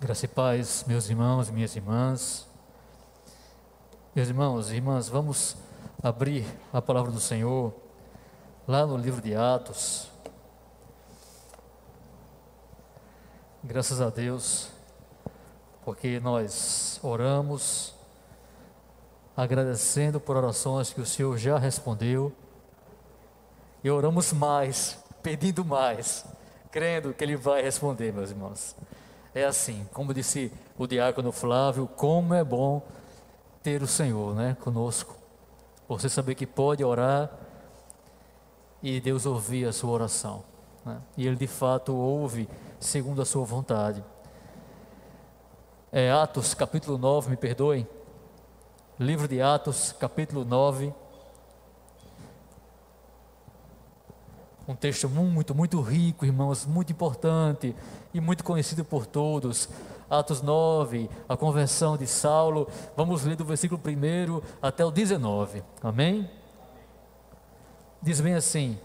Graça e paz, meus irmãos, minhas irmãs. Meus irmãos e irmãs, vamos abrir a palavra do Senhor lá no livro de Atos. Graças a Deus, porque nós oramos, agradecendo por orações que o Senhor já respondeu, e oramos mais, pedindo mais, crendo que Ele vai responder, meus irmãos é assim, como disse o diácono Flávio, como é bom ter o Senhor, né, conosco. Você saber que pode orar e Deus ouvir a sua oração, né? E Ele de fato ouve segundo a sua vontade. É Atos capítulo 9, me perdoem. Livro de Atos, capítulo 9, um texto muito, muito rico, irmãos, muito importante e muito conhecido por todos. Atos 9, a conversão de Saulo. Vamos ler do versículo 1 até o 19. Amém? Diz bem assim: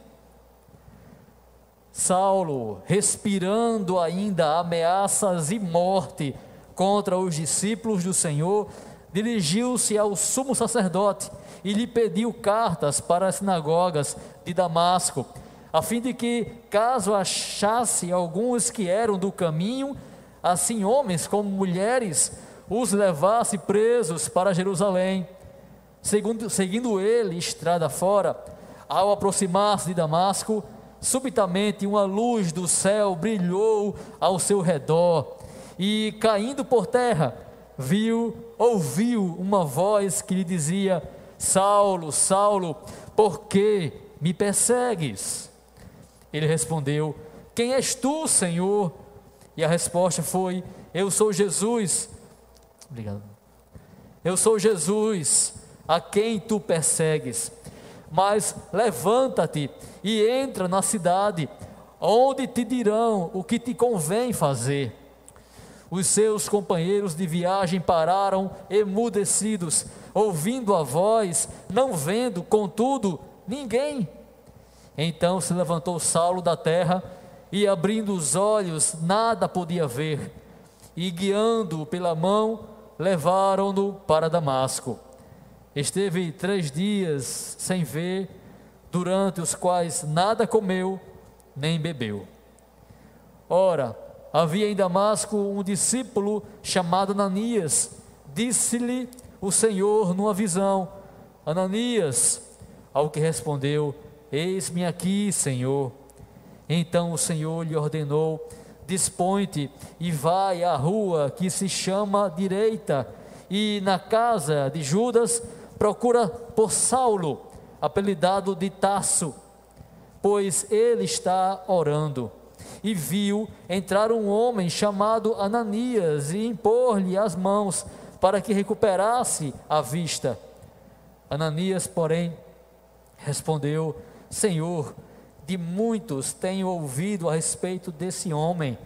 Saulo, respirando ainda ameaças e morte contra os discípulos do Senhor, dirigiu-se ao sumo sacerdote e lhe pediu cartas para as sinagogas de Damasco a fim de que, caso achasse alguns que eram do caminho, assim homens como mulheres, os levasse presos para Jerusalém. Segundo, seguindo ele estrada fora, ao aproximar-se de Damasco, subitamente uma luz do céu brilhou ao seu redor, e caindo por terra, viu, ouviu uma voz que lhe dizia: Saulo, Saulo, por que me persegues? Ele respondeu: Quem és tu, Senhor? E a resposta foi: Eu sou Jesus. Obrigado. Eu sou Jesus, a quem tu persegues. Mas levanta-te e entra na cidade, onde te dirão o que te convém fazer. Os seus companheiros de viagem pararam emudecidos, ouvindo a voz, não vendo, contudo, ninguém. Então se levantou Saulo da terra e, abrindo os olhos, nada podia ver. E guiando-o pela mão, levaram-no para Damasco. Esteve três dias sem ver, durante os quais nada comeu nem bebeu. Ora, havia em Damasco um discípulo chamado Ananias. Disse-lhe o Senhor numa visão: Ananias, ao que respondeu: Eis-me aqui, Senhor. Então o Senhor lhe ordenou: Dispõe-te e vai à rua que se chama direita, e na casa de Judas procura por Saulo, apelidado de Tasso, pois ele está orando. E viu entrar um homem chamado Ananias e impor-lhe as mãos para que recuperasse a vista. Ananias, porém, respondeu: Senhor, de muitos tenho ouvido a respeito desse homem.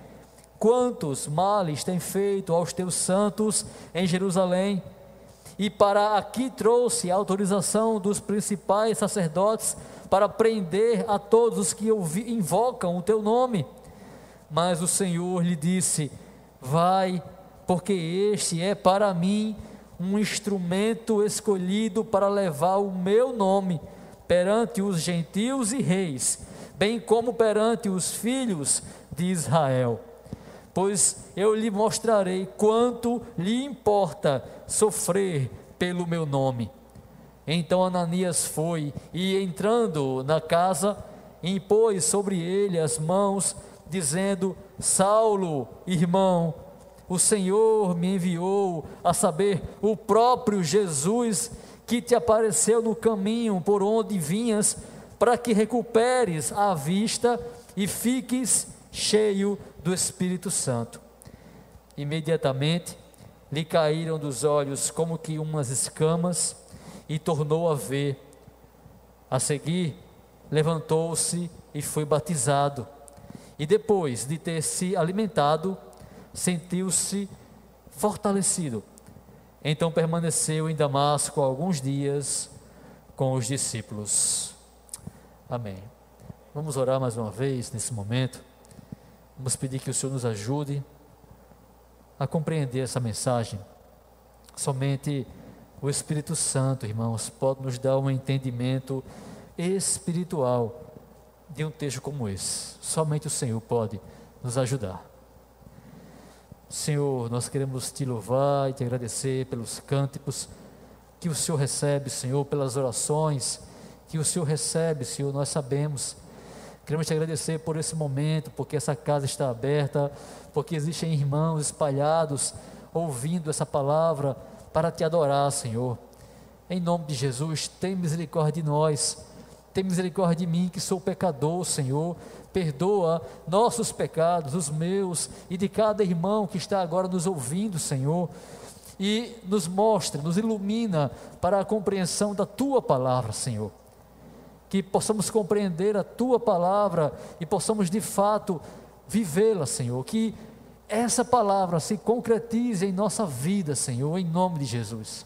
Quantos males tem feito aos teus santos em Jerusalém? E para aqui trouxe a autorização dos principais sacerdotes para prender a todos os que invocam o teu nome. Mas o Senhor lhe disse: Vai, porque este é para mim um instrumento escolhido para levar o meu nome perante os gentios e reis, bem como perante os filhos de Israel. Pois eu lhe mostrarei quanto lhe importa sofrer pelo meu nome. Então Ananias foi e, entrando na casa, impôs sobre ele as mãos, dizendo: Saulo, irmão, o Senhor me enviou a saber, o próprio Jesus que te apareceu no caminho por onde vinhas, para que recuperes a vista e fiques cheio do Espírito Santo. Imediatamente lhe caíram dos olhos como que umas escamas e tornou a ver. A seguir, levantou-se e foi batizado. E depois de ter se alimentado, sentiu-se fortalecido então permaneceu em Damasco alguns dias com os discípulos. Amém. Vamos orar mais uma vez nesse momento. Vamos pedir que o Senhor nos ajude a compreender essa mensagem. Somente o Espírito Santo, irmãos, pode nos dar um entendimento espiritual de um texto como esse. Somente o Senhor pode nos ajudar. Senhor, nós queremos te louvar e te agradecer pelos cânticos que o Senhor recebe, Senhor, pelas orações que o Senhor recebe, Senhor, nós sabemos. Queremos te agradecer por esse momento, porque essa casa está aberta, porque existem irmãos espalhados ouvindo essa palavra para te adorar, Senhor. Em nome de Jesus, tem misericórdia de nós. Tem misericórdia de mim, que sou pecador, Senhor. Perdoa nossos pecados, os meus e de cada irmão que está agora nos ouvindo, Senhor. E nos mostre, nos ilumina para a compreensão da tua palavra, Senhor que possamos compreender a tua palavra e possamos de fato vivê-la, Senhor. Que essa palavra se concretize em nossa vida, Senhor, em nome de Jesus.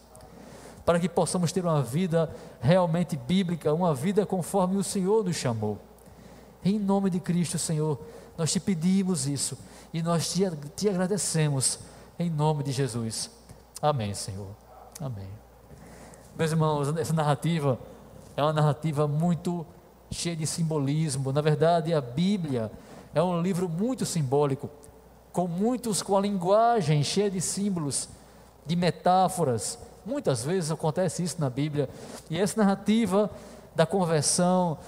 Para que possamos ter uma vida realmente bíblica, uma vida conforme o Senhor nos chamou. Em nome de Cristo, Senhor, nós te pedimos isso e nós te, te agradecemos em nome de Jesus. Amém, Senhor. Amém. Meus irmãos, essa narrativa é uma narrativa muito cheia de simbolismo. Na verdade, a Bíblia é um livro muito simbólico, com muitos com a linguagem cheia de símbolos, de metáforas. Muitas vezes acontece isso na Bíblia. E essa narrativa da conversão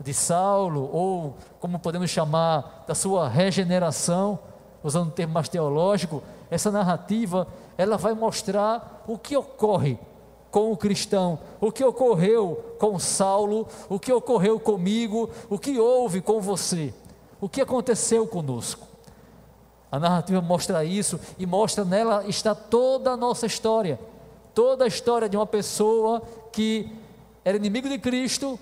de Saulo, ou como podemos chamar, da sua regeneração, usando um termo mais teológico, essa narrativa, ela vai mostrar o que ocorre com o cristão, o que ocorreu com Saulo, o que ocorreu comigo, o que houve com você, o que aconteceu conosco. A narrativa mostra isso e mostra nela está toda a nossa história, toda a história de uma pessoa que era inimigo de Cristo,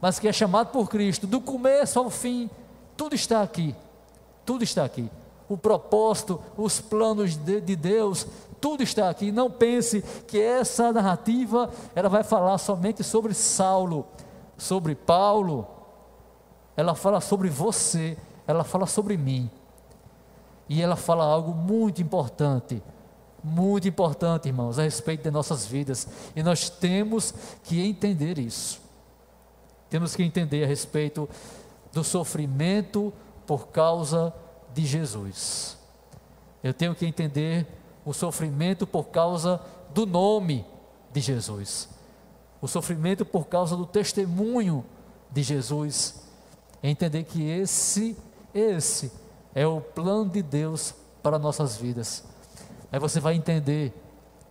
mas que é chamado por Cristo, do começo ao fim, tudo está aqui, tudo está aqui. O propósito, os planos de, de Deus tudo está aqui. Não pense que essa narrativa ela vai falar somente sobre Saulo, sobre Paulo. Ela fala sobre você, ela fala sobre mim. E ela fala algo muito importante, muito importante, irmãos, a respeito de nossas vidas. E nós temos que entender isso. Temos que entender a respeito do sofrimento por causa de Jesus. Eu tenho que entender o sofrimento por causa do nome de Jesus, o sofrimento por causa do testemunho de Jesus. É entender que esse, esse é o plano de Deus para nossas vidas. Aí você vai entender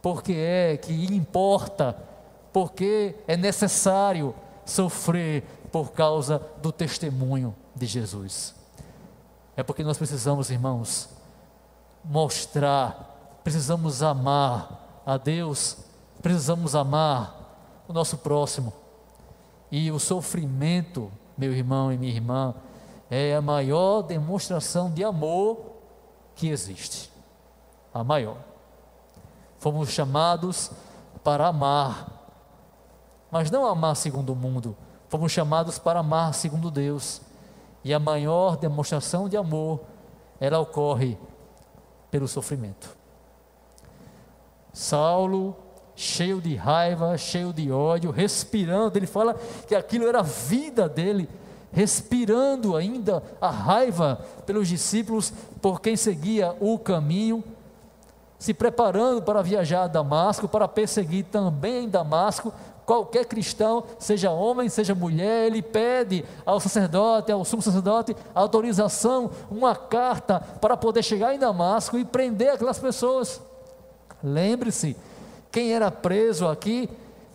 por que é que importa, porque é necessário sofrer por causa do testemunho de Jesus. É porque nós precisamos, irmãos, mostrar precisamos amar a Deus, precisamos amar o nosso próximo. E o sofrimento, meu irmão e minha irmã, é a maior demonstração de amor que existe. A maior. Fomos chamados para amar, mas não amar segundo o mundo, fomos chamados para amar segundo Deus. E a maior demonstração de amor, ela ocorre pelo sofrimento. Saulo, cheio de raiva, cheio de ódio, respirando, ele fala que aquilo era a vida dele, respirando ainda a raiva pelos discípulos, por quem seguia o caminho, se preparando para viajar a Damasco, para perseguir também em Damasco qualquer cristão, seja homem, seja mulher, ele pede ao sacerdote, ao sumo sacerdote, autorização, uma carta para poder chegar em Damasco e prender aquelas pessoas. Lembre-se, quem era preso aqui,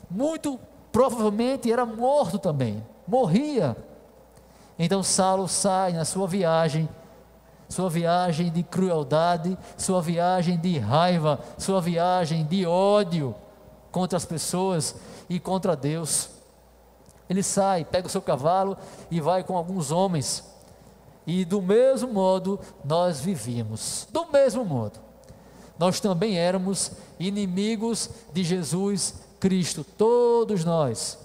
muito provavelmente era morto também, morria. Então Saulo sai na sua viagem, sua viagem de crueldade, sua viagem de raiva, sua viagem de ódio contra as pessoas e contra Deus. Ele sai, pega o seu cavalo e vai com alguns homens. E do mesmo modo nós vivíamos, do mesmo modo nós também éramos inimigos de Jesus Cristo, todos nós.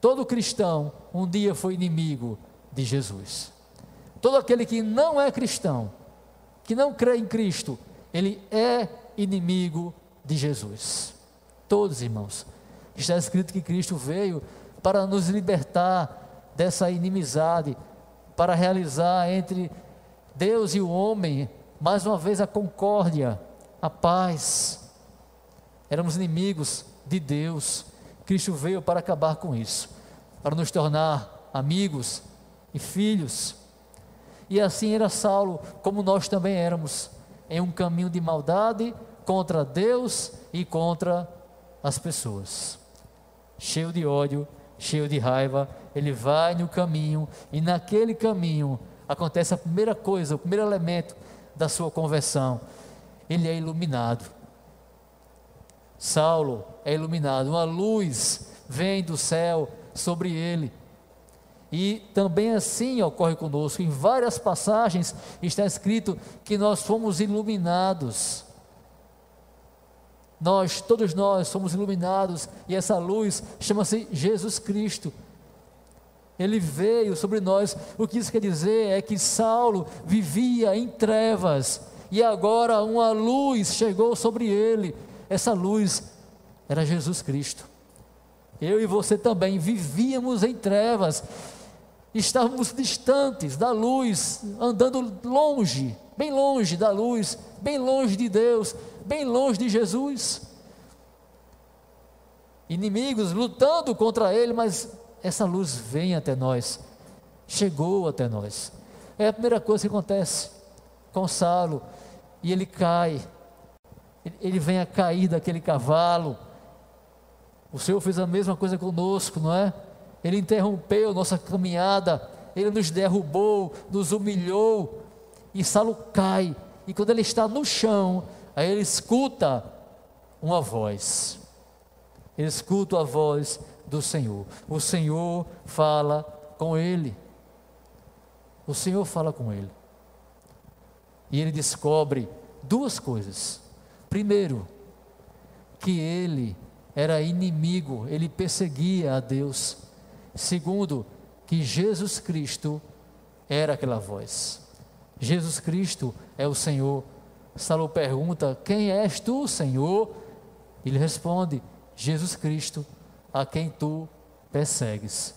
Todo cristão um dia foi inimigo de Jesus. Todo aquele que não é cristão, que não crê em Cristo, ele é inimigo de Jesus. Todos, irmãos. Está escrito que Cristo veio para nos libertar dessa inimizade, para realizar entre Deus e o homem, mais uma vez, a concórdia, a paz. Éramos inimigos de Deus. Cristo veio para acabar com isso, para nos tornar amigos e filhos. E assim era Saulo, como nós também éramos, em um caminho de maldade contra Deus e contra as pessoas. Cheio de ódio, cheio de raiva, ele vai no caminho e naquele caminho acontece a primeira coisa, o primeiro elemento da sua conversão. Ele é iluminado. Saulo é iluminado, uma luz vem do céu sobre ele. E também assim ocorre conosco. Em várias passagens está escrito que nós fomos iluminados. Nós, todos nós, somos iluminados e essa luz chama-se Jesus Cristo. Ele veio sobre nós. O que isso quer dizer é que Saulo vivia em trevas e agora uma luz chegou sobre ele. Essa luz era Jesus Cristo. Eu e você também vivíamos em trevas, estávamos distantes da luz, andando longe, bem longe da luz, bem longe de Deus, bem longe de Jesus. Inimigos lutando contra ele, mas essa luz vem até nós, chegou até nós. É a primeira coisa que acontece com Saulo, e ele cai, ele vem a cair daquele cavalo. O Senhor fez a mesma coisa conosco, não é? Ele interrompeu nossa caminhada, ele nos derrubou, nos humilhou, e Saulo cai. E quando ele está no chão, aí ele escuta uma voz. Ele escuta a voz do Senhor. O Senhor fala com ele. O Senhor fala com ele. E ele descobre duas coisas. Primeiro, que ele era inimigo, ele perseguia a Deus. Segundo, que Jesus Cristo era aquela voz. Jesus Cristo é o Senhor. Saulo pergunta: Quem és tu, Senhor? Ele responde: Jesus Cristo a quem tu persegues.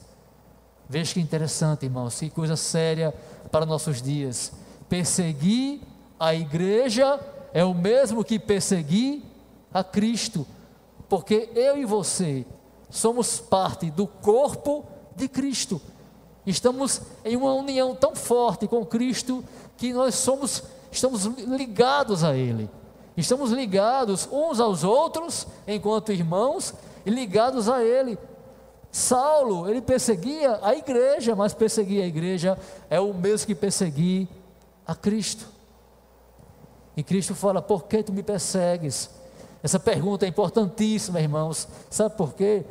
Veja que interessante, irmãos, que coisa séria para nossos dias. Perseguir a igreja é o mesmo que perseguir a Cristo, porque eu e você somos parte do corpo de Cristo. Estamos em uma união tão forte com Cristo que nós somos estamos ligados a ele. Estamos ligados uns aos outros enquanto irmãos e ligados a ele. Saulo, ele perseguia a igreja, mas perseguir a igreja é o mesmo que perseguir a Cristo. E Cristo fala: Por que tu me persegues? Essa pergunta é importantíssima, irmãos. Sabe por quê?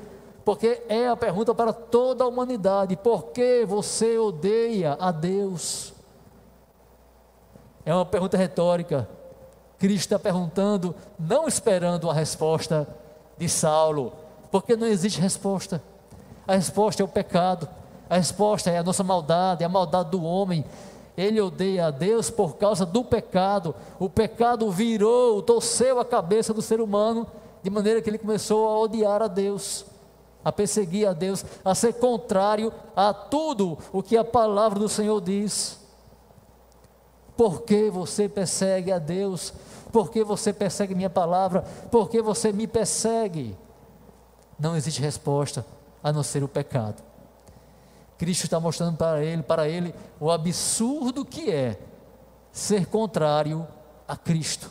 Porque é a pergunta para toda a humanidade: Por que você odeia a Deus? É uma pergunta retórica. Cristo está perguntando, não esperando a resposta de Saulo, porque não existe resposta. A resposta é o pecado, a resposta é a nossa maldade, é a maldade do homem. Ele odeia a Deus por causa do pecado. O pecado virou, torceu a cabeça do ser humano, de maneira que ele começou a odiar a Deus, a perseguir a Deus, a ser contrário a tudo o que a palavra do Senhor diz. Por que você persegue a Deus? Por que você persegue minha palavra? Por que você me persegue? não existe resposta a não ser o pecado. Cristo está mostrando para ele, para ele, o absurdo que é ser contrário a Cristo,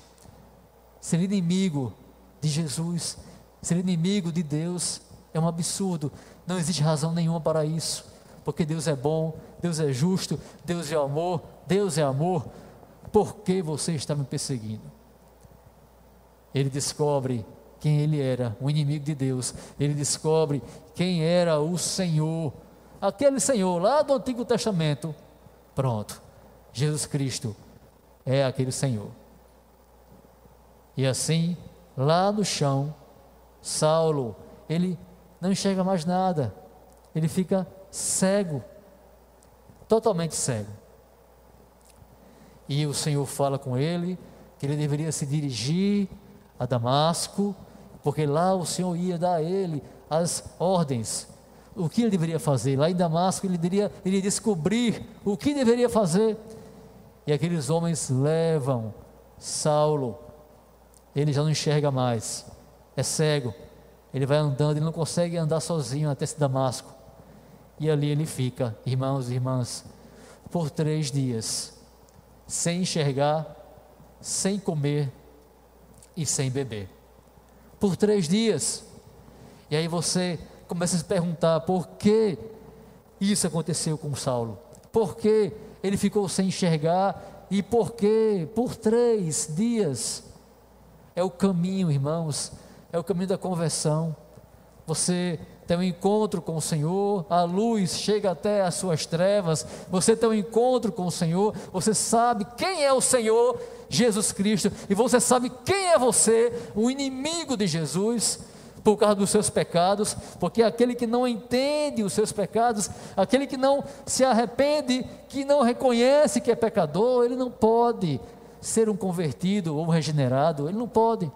ser inimigo de Jesus, ser inimigo de Deus é um absurdo. Não existe razão nenhuma para isso, porque Deus é bom, Deus é justo, Deus é amor, Deus é amor. Por que você está me perseguindo? Ele descobre quem ele era, o inimigo de Deus. Ele descobre quem era o Senhor, aquele Senhor lá do Antigo Testamento. Pronto, Jesus Cristo é aquele Senhor. E assim, lá no chão, Saulo, ele não enxerga mais nada, ele fica cego, totalmente cego. E o Senhor fala com ele, que ele deveria se dirigir a Damasco, porque lá o Senhor ia dar a ele as ordens. O que ele deveria fazer? Lá em Damasco ele iria descobrir o que deveria fazer. E aqueles homens levam Saulo, ele já não enxerga mais, é cego, ele vai andando, ele não consegue andar sozinho até esse Damasco. E ali ele fica, irmãos e irmãs, por três dias, sem enxergar, sem comer e sem beber. Por três dias. E aí você começa a se perguntar por que isso aconteceu com Saulo? Por que ele ficou sem enxergar? E por que por três dias? É o caminho, irmãos, é o caminho da conversão. Você tem um encontro com o Senhor, a luz chega até as suas trevas, você tem um encontro com o Senhor, você sabe quem é o Senhor, Jesus Cristo, e você sabe quem é você, o inimigo de Jesus, por causa dos seus pecados, porque aquele que não entende os seus pecados, aquele que não se arrepende, que não reconhece que é pecador, ele não pode ser um convertido ou um regenerado, ele não pode.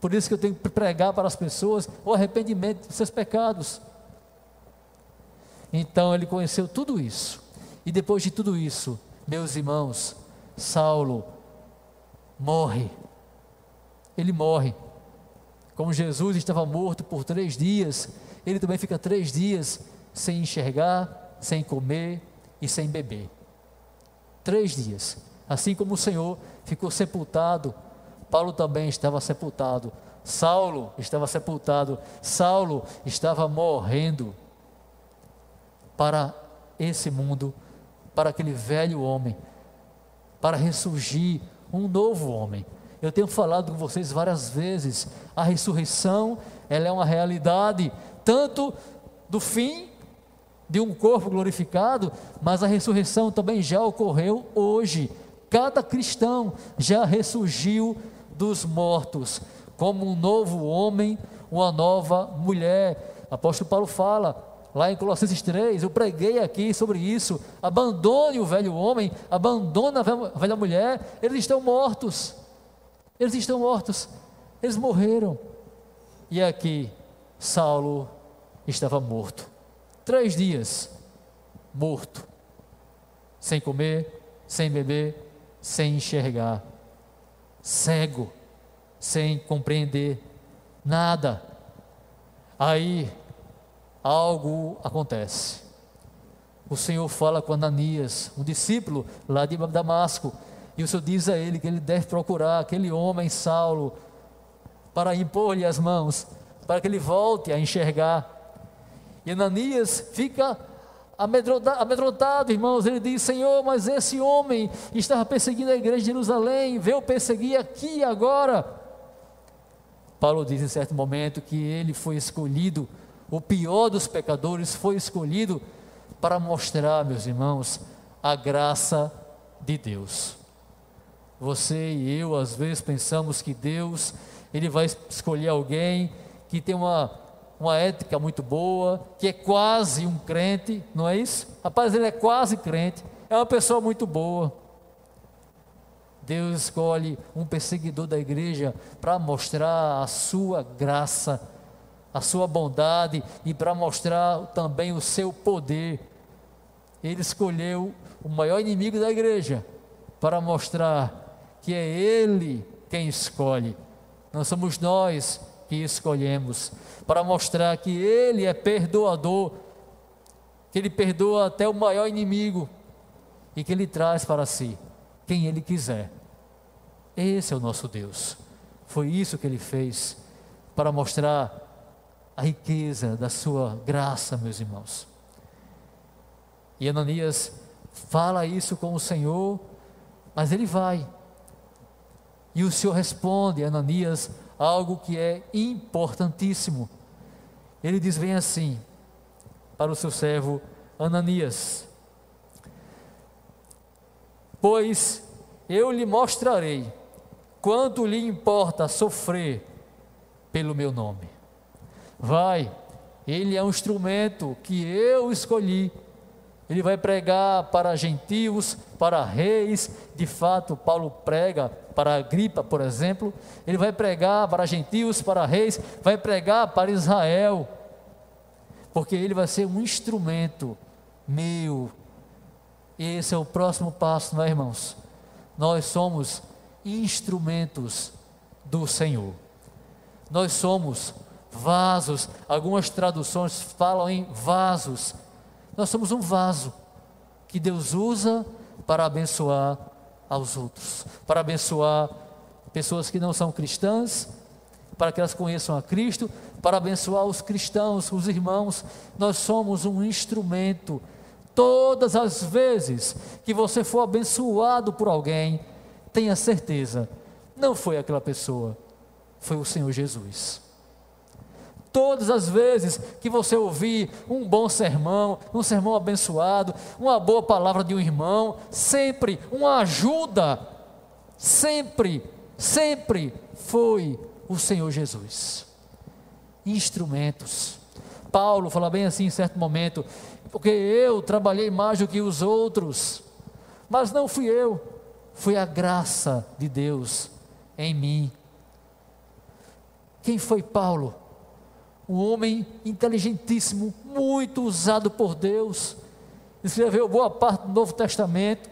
Por isso que eu tenho que pregar para as pessoas o arrependimento dos seus pecados. Então ele conheceu tudo isso. E depois de tudo isso, meus irmãos, Saulo morre. Ele morre. Como Jesus estava morto por três dias, ele também fica três dias sem enxergar, sem comer e sem beber. Três dias. Assim como o Senhor ficou sepultado Paulo também estava sepultado. Saulo estava sepultado. Saulo estava morrendo para esse mundo, para aquele velho homem, para ressurgir um novo homem. Eu tenho falado com vocês várias vezes, a ressurreição, ela é uma realidade tanto do fim de um corpo glorificado, mas a ressurreição também já ocorreu hoje. Cada cristão já ressurgiu dos mortos, como um novo homem, uma nova mulher. Apóstolo Paulo fala, lá em Colossenses 3, eu preguei aqui sobre isso. Abandone o velho homem, abandone a velha mulher, eles estão mortos. Eles estão mortos, eles morreram. E aqui, Saulo estava morto. Três dias, morto, sem comer, sem beber, sem enxergar cego, sem compreender nada. Aí algo acontece. O Senhor fala com Ananias, um discípulo lá de Damasco, e o Senhor diz a ele que ele deve procurar aquele homem Saulo para impor-lhe as mãos, para que ele volte a enxergar. E Ananias fica amedrontado, irmãos, ele diz: Senhor, mas esse homem estava perseguindo a igreja de Jerusalém, veio perseguir aqui e agora. Paulo diz em certo momento que ele foi escolhido, o pior dos pecadores foi escolhido para mostrar, meus irmãos, a graça de Deus. Você e eu, às vezes, pensamos que Deus, Ele vai escolher alguém que tem uma uma ética muito boa, que é quase um crente, não é isso? Rapaz, ele é quase crente, é uma pessoa muito boa. Deus escolhe um perseguidor da igreja para mostrar a sua graça, a sua bondade e para mostrar também o seu poder. Ele escolheu o maior inimigo da igreja para mostrar que é Ele quem escolhe, não somos nós que escolhemos, para mostrar que Ele é perdoador, que Ele perdoa até o maior inimigo e que Ele traz para si quem Ele quiser. Esse é o nosso Deus. Foi isso que Ele fez para mostrar a riqueza da Sua graça, meus irmãos. E Ananias fala isso com o Senhor, mas ele vai. E o Senhor responde, Ananias, algo que é importantíssimo. Ele diz bem assim para o seu servo Ananias: Pois eu lhe mostrarei quanto lhe importa sofrer pelo meu nome. Vai, ele é um instrumento que eu escolhi ele vai pregar para gentios, para reis. De fato, Paulo prega para a gripa, por exemplo. Ele vai pregar para gentios, para reis, vai pregar para Israel. Porque ele vai ser um instrumento meu. E esse é o próximo passo, não é, irmãos? Nós somos instrumentos do Senhor. Nós somos vasos. Algumas traduções falam em vasos nós somos um vaso que Deus usa para abençoar aos outros, para abençoar pessoas que não são cristãs, para que elas conheçam a Cristo, para abençoar os cristãos, os irmãos. Nós somos um instrumento. Todas as vezes que você for abençoado por alguém, tenha certeza, não foi aquela pessoa, foi o Senhor Jesus. Todas as vezes que você ouvir um bom sermão, um sermão abençoado, uma boa palavra de um irmão, sempre uma ajuda, sempre, sempre foi o Senhor Jesus. Instrumentos. Paulo fala bem assim em certo momento, porque eu trabalhei mais do que os outros, mas não fui eu, foi a graça de Deus em mim. Quem foi Paulo? Um homem inteligentíssimo, muito usado por Deus, escreveu boa parte do Novo Testamento,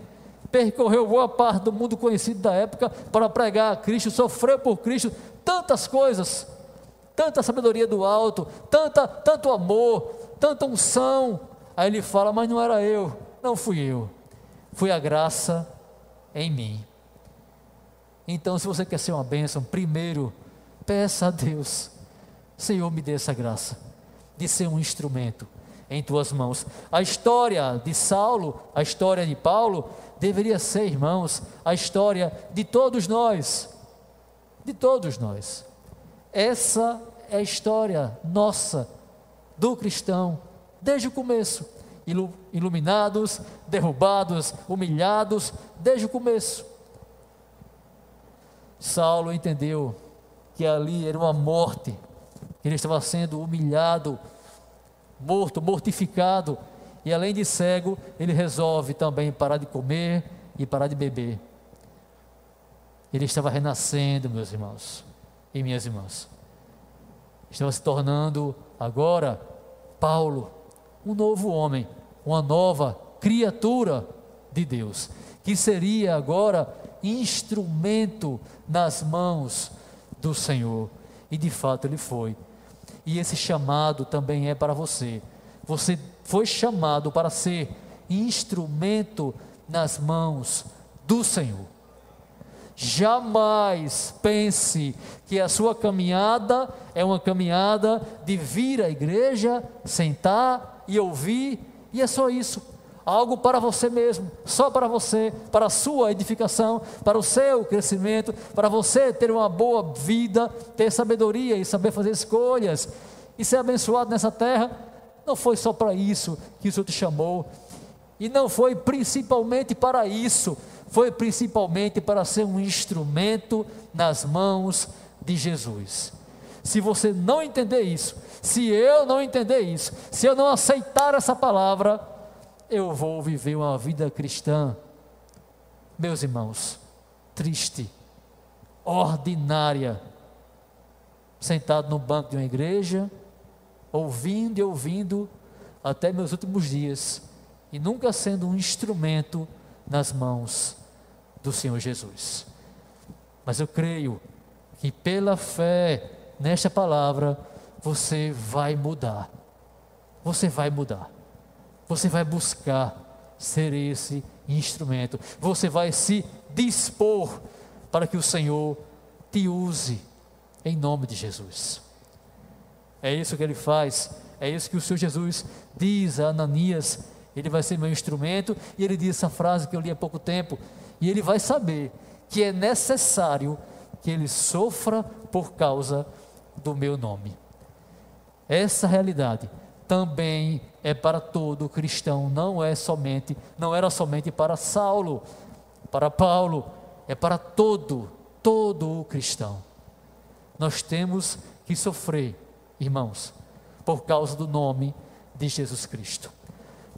percorreu boa parte do mundo conhecido da época para pregar a Cristo, sofreu por Cristo tantas coisas, tanta sabedoria do alto, tanta, tanto amor, tanta unção. Aí ele fala: Mas não era eu, não fui eu, foi a graça em mim. Então, se você quer ser uma bênção, primeiro, peça a Deus Senhor, me dê essa graça de ser um instrumento em tuas mãos. A história de Saulo, a história de Paulo, deveria ser, irmãos, a história de todos nós. De todos nós. Essa é a história nossa, do cristão, desde o começo. Iluminados, derrubados, humilhados, desde o começo. Saulo entendeu que ali era uma morte ele estava sendo humilhado, morto, mortificado, e além de cego, ele resolve também parar de comer e parar de beber. Ele estava renascendo, meus irmãos e minhas irmãs. Estava se tornando agora Paulo, um novo homem, uma nova criatura de Deus, que seria agora instrumento nas mãos do Senhor. E de fato ele foi. E esse chamado também é para você. Você foi chamado para ser instrumento nas mãos do Senhor. Jamais pense que a sua caminhada é uma caminhada de vir à igreja, sentar e ouvir, e é só isso. Algo para você mesmo, só para você, para a sua edificação, para o seu crescimento, para você ter uma boa vida, ter sabedoria e saber fazer escolhas e ser abençoado nessa terra. Não foi só para isso que o Senhor te chamou, e não foi principalmente para isso, foi principalmente para ser um instrumento nas mãos de Jesus. Se você não entender isso, se eu não entender isso, se eu não aceitar essa palavra, eu vou viver uma vida cristã, meus irmãos, triste, ordinária, sentado no banco de uma igreja, ouvindo e ouvindo até meus últimos dias, e nunca sendo um instrumento nas mãos do Senhor Jesus. Mas eu creio que pela fé nesta palavra, você vai mudar. Você vai mudar. Você vai buscar ser esse instrumento. Você vai se dispor para que o Senhor te use em nome de Jesus. É isso que ele faz. É isso que o Senhor Jesus diz a Ananias. Ele vai ser meu instrumento. E ele diz essa frase que eu li há pouco tempo. E ele vai saber que é necessário que ele sofra por causa do meu nome. Essa realidade também é para todo cristão, não é somente, não era somente para Saulo, para Paulo, é para todo, todo cristão. Nós temos que sofrer, irmãos, por causa do nome de Jesus Cristo.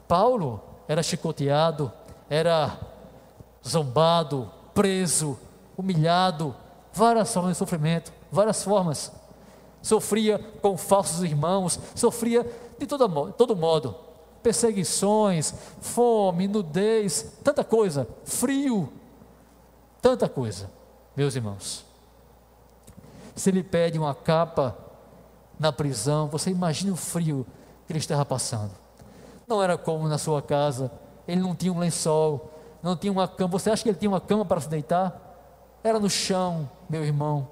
Paulo era chicoteado, era zombado, preso, humilhado, várias formas de sofrimento, várias formas. Sofria com falsos irmãos, sofria de todo, todo modo. Perseguições, fome, nudez, tanta coisa, frio, tanta coisa, meus irmãos. Se ele pede uma capa na prisão, você imagina o frio que ele estava passando. Não era como na sua casa, ele não tinha um lençol, não tinha uma cama. Você acha que ele tinha uma cama para se deitar? Era no chão, meu irmão.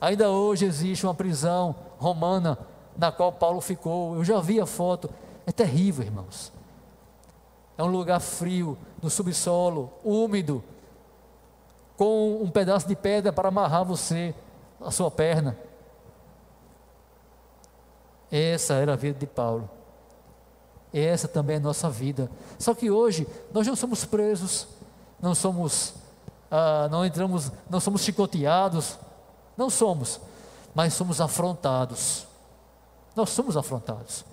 Ainda hoje existe uma prisão romana na qual Paulo ficou. Eu já vi a foto. É terrível, irmãos. É um lugar frio, no subsolo, úmido, com um pedaço de pedra para amarrar você, a sua perna. Essa era a vida de Paulo. Essa também é a nossa vida. Só que hoje nós não somos presos, não somos, ah, não entramos, não somos chicoteados, não somos, mas somos afrontados. Nós somos afrontados.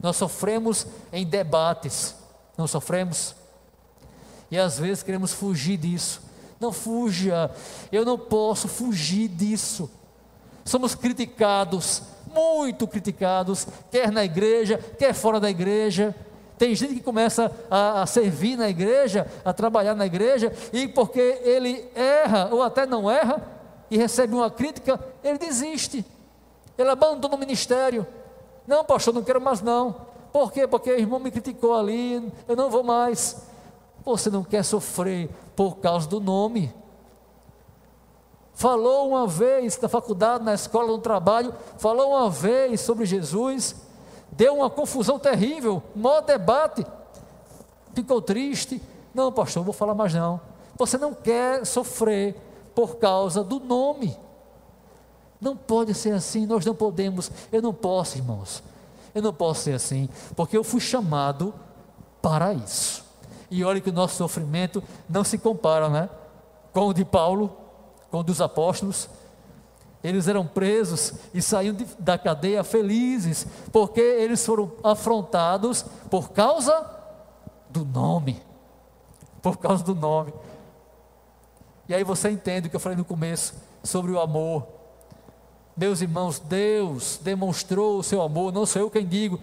Nós sofremos em debates, não sofremos? E às vezes queremos fugir disso. Não fuja, eu não posso fugir disso. Somos criticados, muito criticados, quer na igreja, quer fora da igreja. Tem gente que começa a, a, servir na igreja, a trabalhar na igreja, e porque ele erra ou até não erra, e recebe uma crítica, ele desiste. Ele abandona o ministério. Não, pastor, não quero mais não. Por quê? Porque o irmão me criticou ali, eu não vou mais. Você não quer sofrer por causa do nome falou uma vez na faculdade, na escola, no trabalho, falou uma vez sobre Jesus, deu uma confusão terrível, maior debate, ficou triste. Não, pastor, não vou falar mais não. Você não quer sofrer por causa do nome. Não pode ser assim, nós não podemos, eu não posso, irmãos. Eu não posso ser assim, porque eu fui chamado para isso. E olha que o nosso sofrimento não se compara, né? Com o de Paulo, com dos apóstolos. Eles eram presos e saíram de, da cadeia felizes, porque eles foram afrontados por causa do nome. Por causa do nome. E aí você entende o que eu falei no começo sobre o amor. Meus irmãos, Deus demonstrou o seu amor, não sou eu quem digo,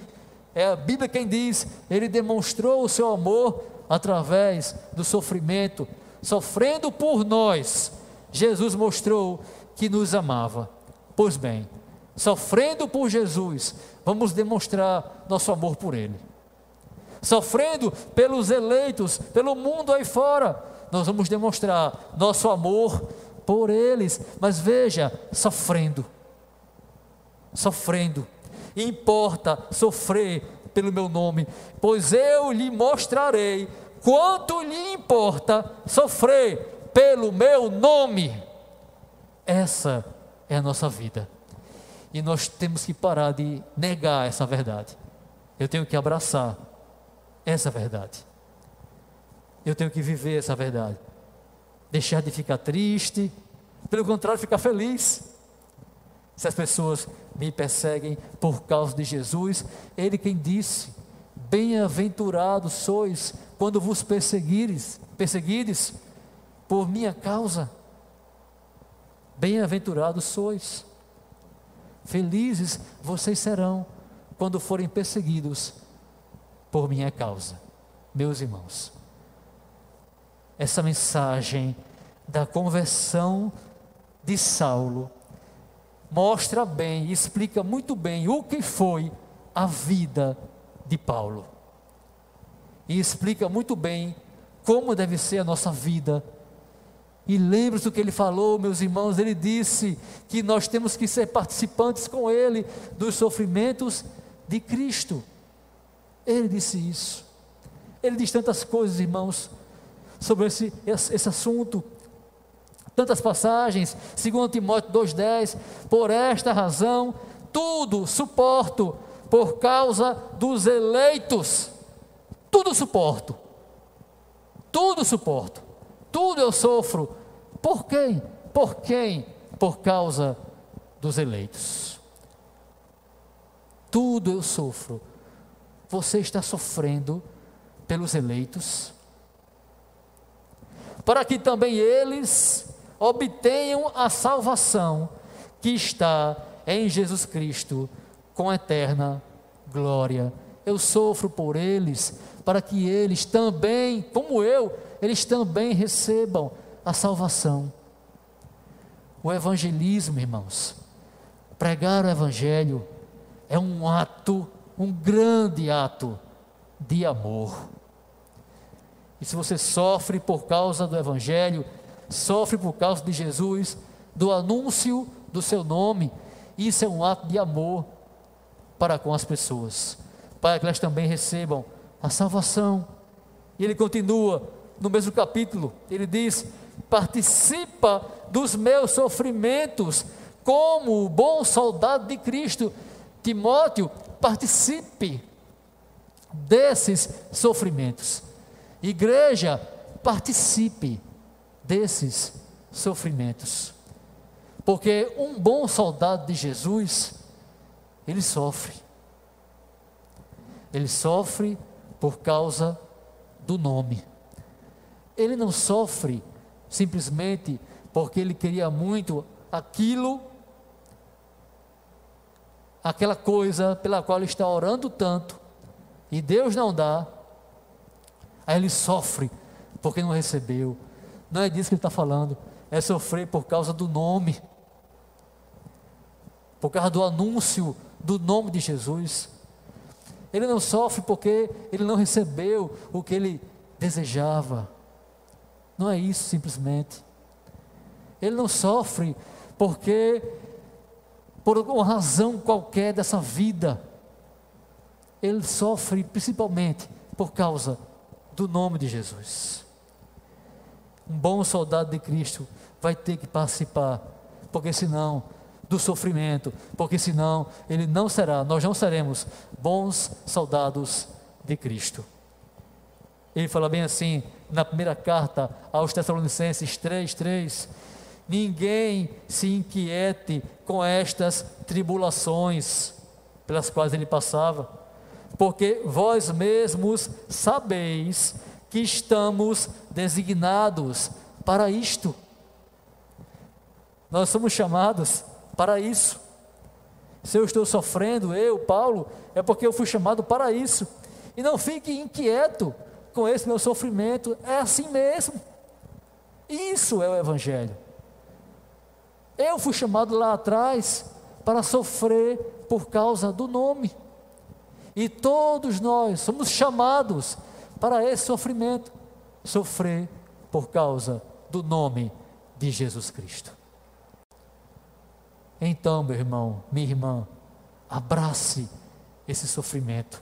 é a Bíblia quem diz, ele demonstrou o seu amor através do sofrimento, sofrendo por nós, Jesus mostrou que nos amava. Pois bem, sofrendo por Jesus, vamos demonstrar nosso amor por Ele. Sofrendo pelos eleitos, pelo mundo aí fora, nós vamos demonstrar nosso amor por eles. Mas veja, sofrendo. Sofrendo. Importa sofrer pelo meu nome, pois eu lhe mostrarei quanto lhe importa sofrer pelo meu nome. Essa é a nossa vida. E nós temos que parar de negar essa verdade. Eu tenho que abraçar essa verdade. Eu tenho que viver essa verdade. Deixar de ficar triste, pelo contrário, ficar feliz. Se as pessoas me perseguem por causa de Jesus, Ele quem disse: Bem-aventurados sois quando vos perseguires, perseguires por minha causa. Bem-aventurados sois, felizes vocês serão quando forem perseguidos por minha causa, meus irmãos. Essa mensagem da conversão de Saulo mostra bem explica muito bem o que foi a vida de Paulo. E explica muito bem como deve ser a nossa vida e lembre-se do que ele falou, meus irmãos. Ele disse que nós temos que ser participantes com ele dos sofrimentos de Cristo. Ele disse isso. Ele diz tantas coisas, irmãos, sobre esse, esse assunto. Tantas passagens, segundo Timóteo 2,10, por esta razão, tudo suporto por causa dos eleitos. Tudo suporto. Tudo suporto tudo eu sofro. Por quem? Por quem? Por causa dos eleitos. Tudo eu sofro. Você está sofrendo pelos eleitos, para que também eles obtenham a salvação que está em Jesus Cristo com eterna glória. Eu sofro por eles, para que eles também, como eu, eles também recebam a salvação. O evangelismo, irmãos, pregar o evangelho é um ato, um grande ato de amor. E se você sofre por causa do evangelho, sofre por causa de Jesus, do anúncio do seu nome, isso é um ato de amor para com as pessoas, para que elas também recebam a salvação. E ele continua no mesmo capítulo, ele diz: participa dos meus sofrimentos, como bom soldado de Cristo. Timóteo, participe desses sofrimentos. Igreja, participe desses sofrimentos. Porque um bom soldado de Jesus, ele sofre. Ele sofre por causa do nome. Ele não sofre simplesmente porque ele queria muito aquilo, aquela coisa pela qual ele está orando tanto, e Deus não dá, aí ele sofre porque não recebeu. Não é disso que ele está falando, é sofrer por causa do nome por causa do anúncio do nome de Jesus. Ele não sofre porque ele não recebeu o que ele desejava. Não é isso simplesmente. Ele não sofre porque, por uma razão qualquer dessa vida, ele sofre principalmente por causa do nome de Jesus. Um bom soldado de Cristo vai ter que participar, porque senão do sofrimento, porque senão ele não será, nós não seremos bons soldados de Cristo. Ele fala bem assim na primeira carta aos Tessalonicenses 3:3, ninguém se inquiete com estas tribulações pelas quais ele passava, porque vós mesmos sabeis que estamos designados para isto. Nós somos chamados para isso. Se eu estou sofrendo, eu, Paulo, é porque eu fui chamado para isso. E não fique inquieto com esse meu sofrimento, é assim mesmo. Isso é o Evangelho. Eu fui chamado lá atrás para sofrer por causa do nome. E todos nós somos chamados para esse sofrimento sofrer por causa do nome de Jesus Cristo. Então, meu irmão, minha irmã, abrace esse sofrimento,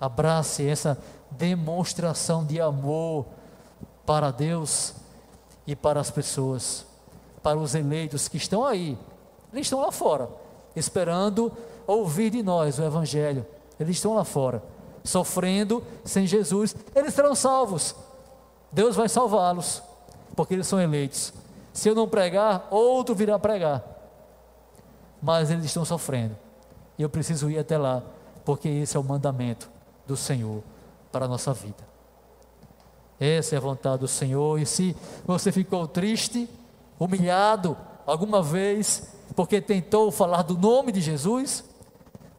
abrace essa demonstração de amor para Deus e para as pessoas, para os eleitos que estão aí, eles estão lá fora, esperando ouvir de nós o Evangelho, eles estão lá fora, sofrendo sem Jesus, eles serão salvos, Deus vai salvá-los, porque eles são eleitos. Se eu não pregar, outro virá pregar mas eles estão sofrendo. E eu preciso ir até lá, porque esse é o mandamento do Senhor para a nossa vida. Essa é a vontade do Senhor. E se você ficou triste, humilhado alguma vez, porque tentou falar do nome de Jesus,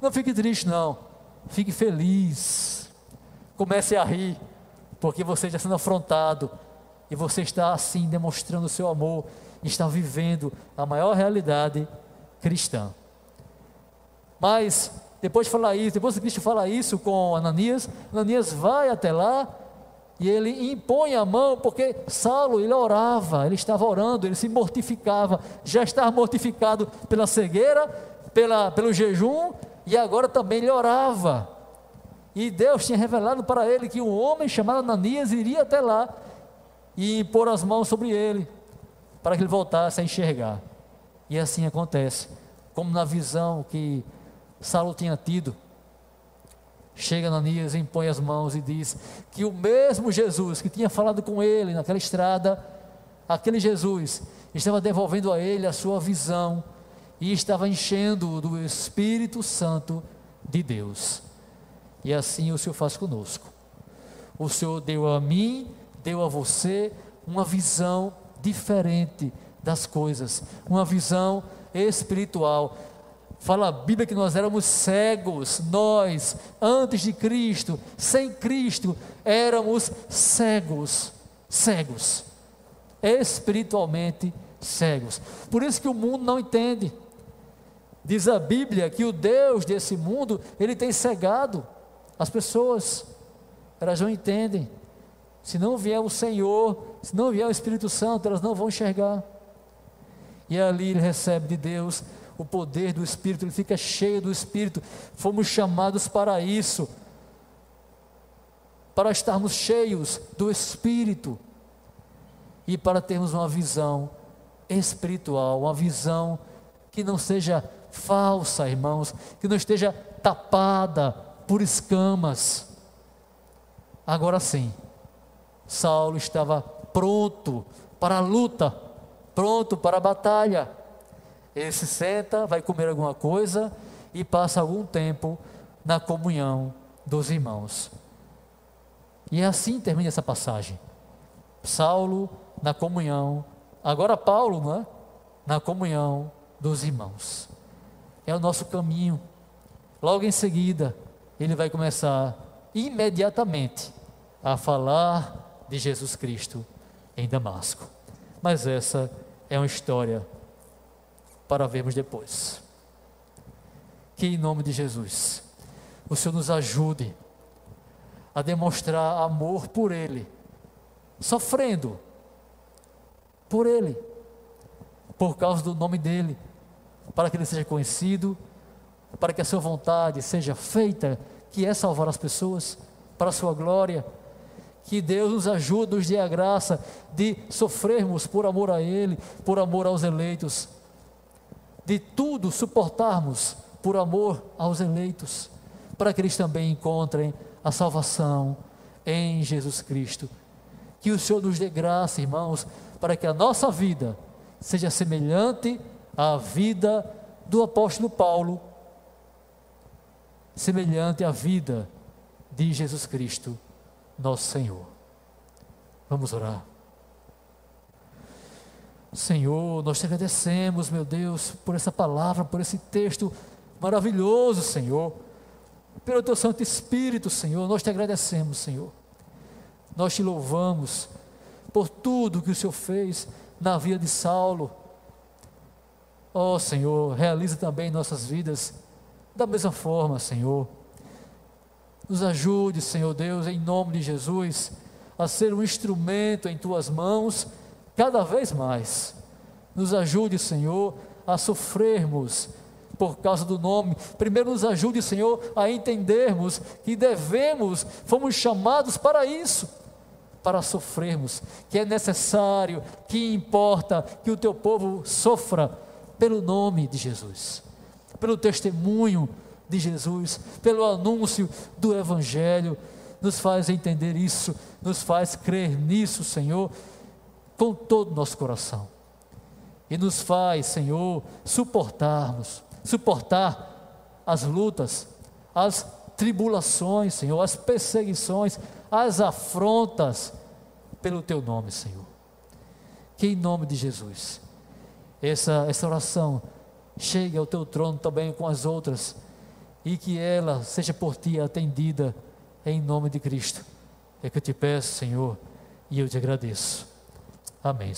não fique triste, não. Fique feliz. Comece a rir, porque você está sendo afrontado e você está assim demonstrando o seu amor, está vivendo a maior realidade cristã. Mas, depois de falar isso, depois que Cristo fala isso com Ananias, Ananias vai até lá e ele impõe a mão, porque Saulo, ele orava, ele estava orando, ele se mortificava, já estava mortificado pela cegueira, pela, pelo jejum, e agora também ele orava. E Deus tinha revelado para ele que um homem chamado Ananias iria até lá e impor as mãos sobre ele, para que ele voltasse a enxergar. E assim acontece, como na visão que Saulo tinha tido. Chega Ananias, impõe as mãos e diz que o mesmo Jesus que tinha falado com ele naquela estrada, aquele Jesus estava devolvendo a ele a sua visão e estava enchendo do Espírito Santo de Deus. E assim o Senhor faz conosco. O Senhor deu a mim, deu a você uma visão diferente das coisas, uma visão espiritual. Fala a Bíblia que nós éramos cegos, nós, antes de Cristo, sem Cristo, éramos cegos, cegos, espiritualmente cegos. Por isso que o mundo não entende. Diz a Bíblia que o Deus desse mundo, ele tem cegado as pessoas, elas não entendem. Se não vier o Senhor, se não vier o Espírito Santo, elas não vão enxergar. E ali ele recebe de Deus o poder do Espírito, ele fica cheio do Espírito. Fomos chamados para isso, para estarmos cheios do Espírito e para termos uma visão espiritual, uma visão que não seja falsa, irmãos, que não esteja tapada por escamas. Agora sim, Saulo estava pronto para a luta, pronto para a batalha. Ele se senta, vai comer alguma coisa e passa algum tempo na comunhão dos irmãos. E é assim termina essa passagem. Saulo na comunhão, agora Paulo, não é? Na comunhão dos irmãos. É o nosso caminho. Logo em seguida, ele vai começar imediatamente a falar de Jesus Cristo em Damasco. Mas essa é uma história para vermos depois. Que em nome de Jesus, o Senhor nos ajude a demonstrar amor por Ele, sofrendo por Ele, por causa do nome dEle, para que Ele seja conhecido, para que a Sua vontade seja feita, que é salvar as pessoas, para a Sua glória. Que Deus nos ajude, nos dê a graça de sofrermos por amor a Ele, por amor aos eleitos, de tudo suportarmos por amor aos eleitos, para que eles também encontrem a salvação em Jesus Cristo. Que o Senhor nos dê graça, irmãos, para que a nossa vida seja semelhante à vida do apóstolo Paulo, semelhante à vida de Jesus Cristo, nosso Senhor. Vamos orar. Senhor, nós te agradecemos, meu Deus, por essa palavra, por esse texto maravilhoso, Senhor. Pelo teu Santo Espírito, Senhor, nós te agradecemos, Senhor. Nós te louvamos por tudo que o Senhor fez na vida de Saulo. Ó oh, Senhor, realiza também nossas vidas da mesma forma, Senhor. Nos ajude, Senhor Deus, em nome de Jesus, a ser um instrumento em tuas mãos cada vez mais. Nos ajude, Senhor, a sofrermos por causa do nome. Primeiro, nos ajude, Senhor, a entendermos que devemos, fomos chamados para isso, para sofrermos, que é necessário, que importa que o teu povo sofra pelo nome de Jesus, pelo testemunho de Jesus, pelo anúncio do Evangelho. Nos faz entender isso, nos faz crer nisso, Senhor com todo o nosso coração. E nos faz, Senhor, suportarmos, suportar as lutas, as tribulações, Senhor, as perseguições, as afrontas pelo teu nome, Senhor. Que em nome de Jesus, essa, essa oração chegue ao teu trono também com as outras e que ela seja por ti atendida em nome de Cristo. É que eu te peço, Senhor, e eu te agradeço. Amém.